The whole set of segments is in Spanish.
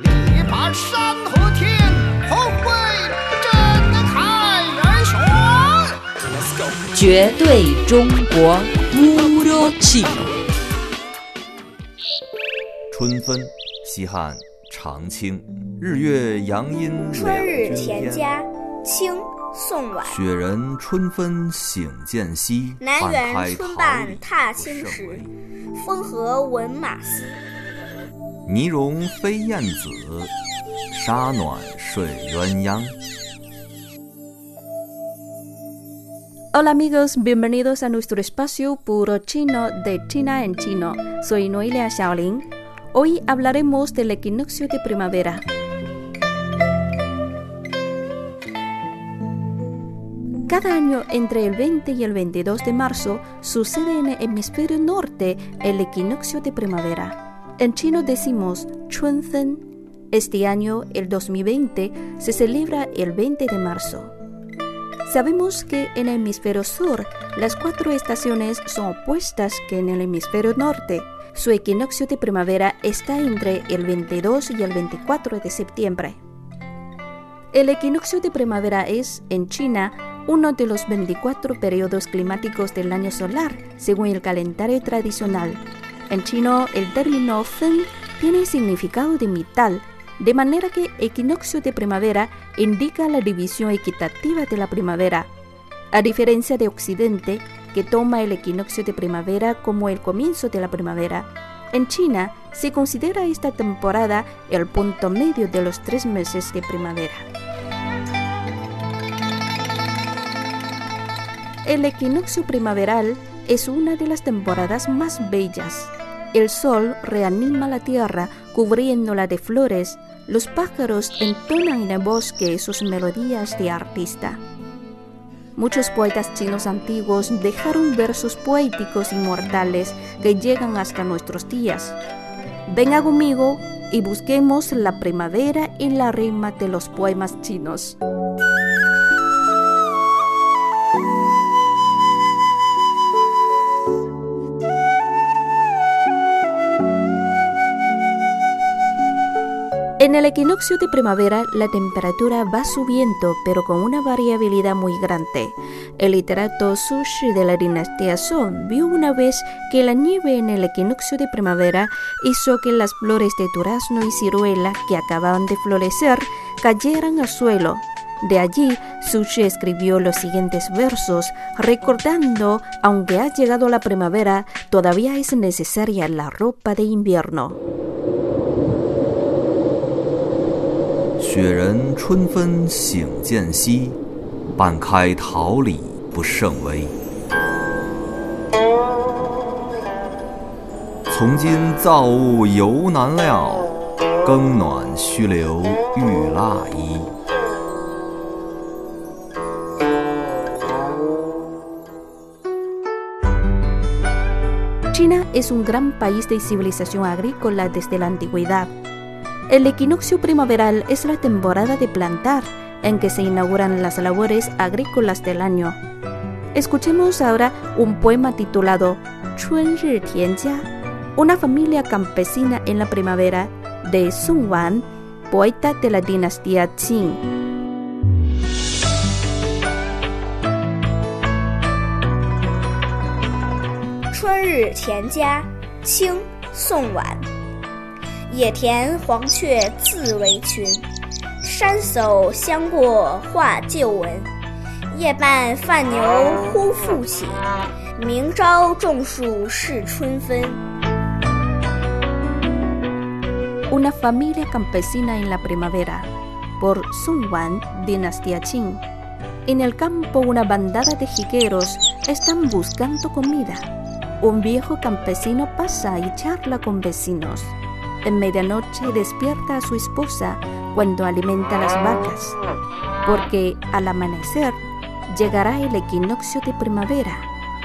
力拔山河天，宏伟震撼人群。绝对中国乌鲁奇。春分，西汉长清，日月阳阴春日两均天。田家，清，宋晚。雪人春分醒渐稀，南半园春半踏青时。，风和闻马嘶。泥融飞燕子，沙暖睡鸳鸯。 Hola amigos, bienvenidos a nuestro espacio puro chino de China en chino. Soy Noelia Xiaolin. Hoy hablaremos del equinoccio de primavera. Cada año entre el 20 y el 22 de marzo sucede en el hemisferio norte el equinoccio de primavera. En chino decimos Chunzen. Este año, el 2020, se celebra el 20 de marzo. Sabemos que en el hemisferio sur las cuatro estaciones son opuestas que en el hemisferio norte. Su equinoccio de primavera está entre el 22 y el 24 de septiembre. El equinoccio de primavera es, en China, uno de los 24 periodos climáticos del año solar, según el calendario tradicional. En chino, el término fen tiene significado de mitad, de manera que equinoccio de primavera indica la división equitativa de la primavera. A diferencia de Occidente, que toma el equinoccio de primavera como el comienzo de la primavera, en China se considera esta temporada el punto medio de los tres meses de primavera. El equinoccio primaveral es una de las temporadas más bellas. El sol reanima la tierra cubriéndola de flores. Los pájaros entonan en el bosque sus melodías de artista. Muchos poetas chinos antiguos dejaron versos poéticos inmortales que llegan hasta nuestros días. Venga conmigo y busquemos la primavera en la rima de los poemas chinos. En el equinoccio de primavera la temperatura va subiendo, pero con una variabilidad muy grande. El literato Su Shi de la dinastía Song vio una vez que la nieve en el equinoccio de primavera hizo que las flores de durazno y ciruela que acababan de florecer cayeran al suelo. De allí, Su Shi escribió los siguientes versos, recordando, aunque ha llegado la primavera, todavía es necesaria la ropa de invierno. 雪人春分省渐稀，半开桃李不胜围。从今造物犹难料，更暖须留玉蜡衣。China es un gran país de civilización agrícola desde la antigüedad. El equinoccio primaveral es la temporada de plantar, en que se inauguran las labores agrícolas del año. Escuchemos ahora un poema titulado Chun Ri Tianjia, una familia campesina en la primavera de Sun Wan, poeta de la dinastía Qing. Chun Ri Tianjia, Qing, Sun Wan. 野田黄雀自为群，山叟相过话旧闻。夜半饭牛忽复起，明朝种树是春分。 Una familia campesina en la primavera, por Sun Wan, dinastía Qing. En el campo una bandada de jigueros están buscando comida. Un viejo campesino pasa y charla con vecinos. En medianoche despierta a su esposa cuando alimenta las vacas, porque al amanecer llegará el equinoccio de primavera.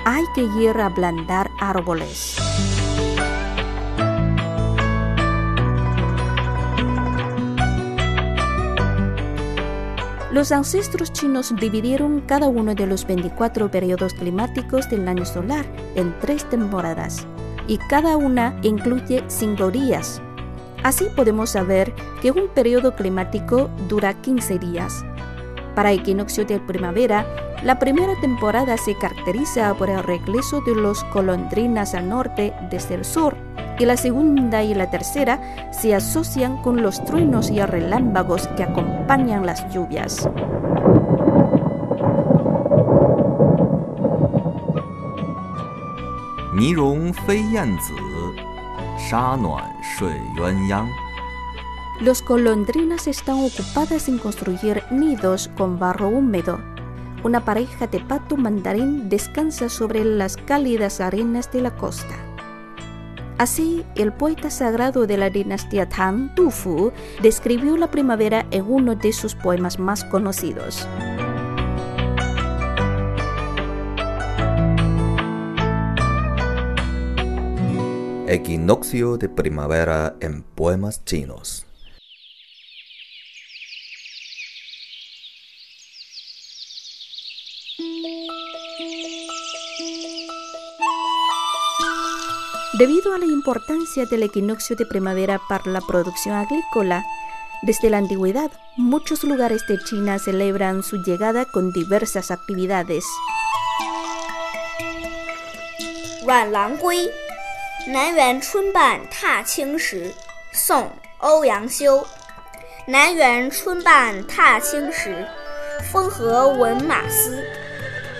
Hay que ir a ablandar árboles. Los ancestros chinos dividieron cada uno de los 24 periodos climáticos del año solar en tres temporadas, y cada una incluye cinco días. Así podemos saber que un periodo climático dura 15 días. Para equinoccio de primavera, la primera temporada se caracteriza por el regreso de los colondrinas al norte desde el sur y la segunda y la tercera se asocian con los truenos y relámpagos que acompañan las lluvias. Los colondrinas están ocupadas en construir nidos con barro húmedo. Una pareja de pato mandarín descansa sobre las cálidas arenas de la costa. Así, el poeta sagrado de la dinastía Tang, Tu Fu, describió la primavera en uno de sus poemas más conocidos. Equinoccio de primavera en poemas chinos. Debido a la importancia del equinoccio de primavera para la producción agrícola, desde la antigüedad muchos lugares de China celebran su llegada con diversas actividades. 南园春半踏青时，宋·欧阳修。南园春半踏青时，风和闻马嘶。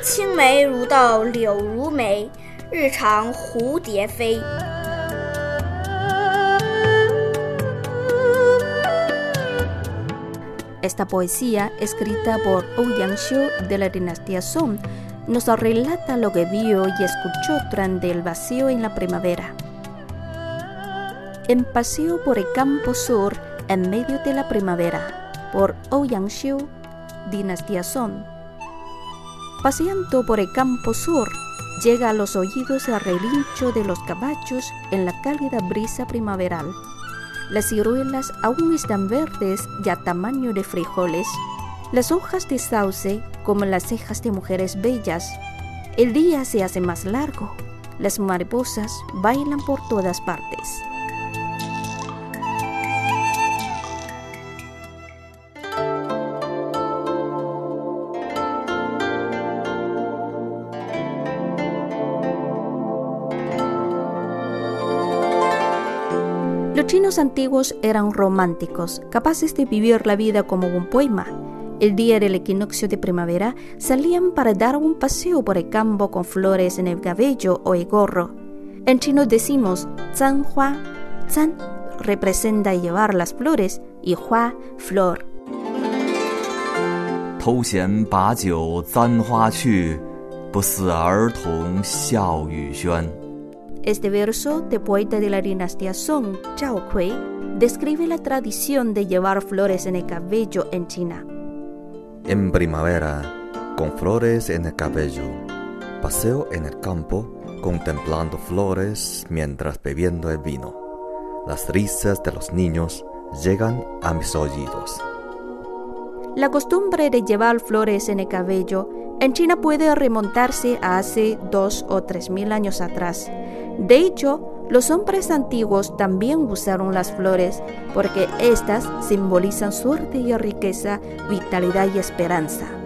青梅如豆柳如眉，日长蝴蝶飞。Esta poesía, escrita por Ouyang Xiu de la dinastía Song, nos relata lo que vio y escuchó durante el vacío en la primavera. En paseo por el campo sur en medio de la primavera, por Ouyang Xiu, dinastía Song. Paseando por el campo sur, llega a los oídos el relincho de los caballos en la cálida brisa primaveral. Las ciruelas aún están verdes y a tamaño de frijoles. Las hojas de sauce como las cejas de mujeres bellas. El día se hace más largo. Las mariposas bailan por todas partes. Los chinos antiguos eran románticos, capaces de vivir la vida como un poema. El día del equinoccio de primavera salían para dar un paseo por el campo con flores en el cabello o el gorro. En chino decimos zan hua. Zan representa llevar las flores y hua flor. Este verso de poeta de la dinastía Song, Zhao Kui, describe la tradición de llevar flores en el cabello en China. En primavera, con flores en el cabello, paseo en el campo contemplando flores mientras bebiendo el vino. Las risas de los niños llegan a mis oídos. La costumbre de llevar flores en el cabello en China puede remontarse a hace dos o tres mil años atrás. De hecho, los hombres antiguos también usaron las flores porque éstas simbolizan suerte y riqueza, vitalidad y esperanza.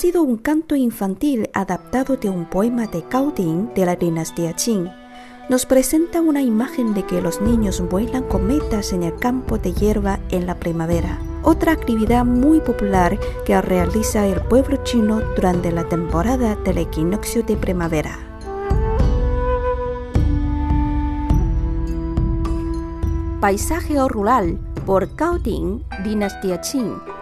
Sido un canto infantil adaptado de un poema de Gaudín de la dinastía Qing. Nos presenta una imagen de que los niños vuelan cometas en el campo de hierba en la primavera, otra actividad muy popular que realiza el pueblo chino durante la temporada del equinoccio de primavera. Paisaje rural por Gaudín, dinastía Qing.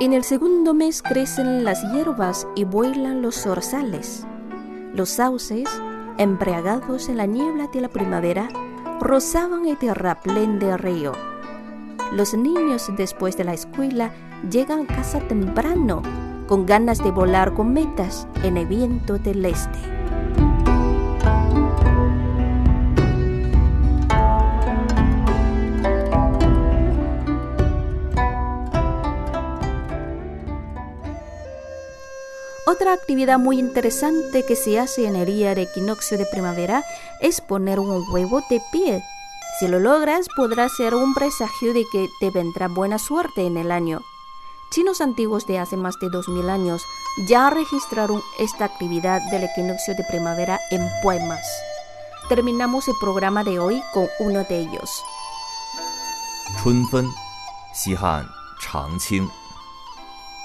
En el segundo mes crecen las hierbas y vuelan los zorzales. Los sauces, embriagados en la niebla de la primavera, rozaban el terraplén del río. Los niños después de la escuela llegan a casa temprano, con ganas de volar cometas en el viento del este. Otra actividad muy interesante que se hace en el día de equinoccio de primavera es poner un huevo de pie. Si lo logras, podrá ser un presagio de que te vendrá buena suerte en el año. Chinos antiguos de hace más de 2000 años ya registraron esta actividad del equinoccio de primavera en poemas. Terminamos el programa de hoy con uno de ellos. 春分，西汉长清。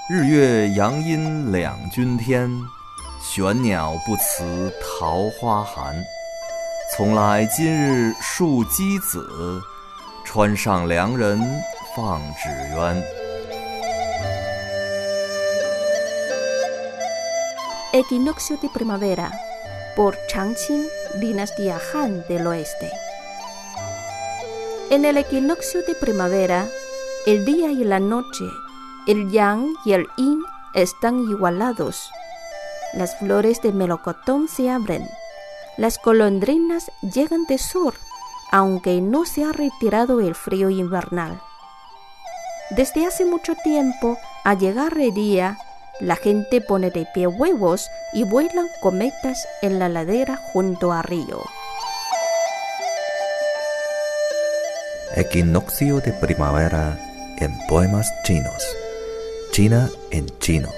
日月阳阴两军天，玄鸟不辞桃花寒。从来今日树鸡子，川上良人放纸鸢。Equinoccio de primavera por Changqing, dinastía Han del oeste. En el equinoccio de primavera, el día y la noche, el yang y el yin están igualados. Las flores de melocotón se abren. Las golondrinas llegan de sur, aunque no se ha retirado el frío invernal. Desde hace mucho tiempo, al llegar el día, la gente pone de pie huevos y vuelan cometas en la ladera junto al río. Equinoccio de primavera en poemas chinos. China en chino.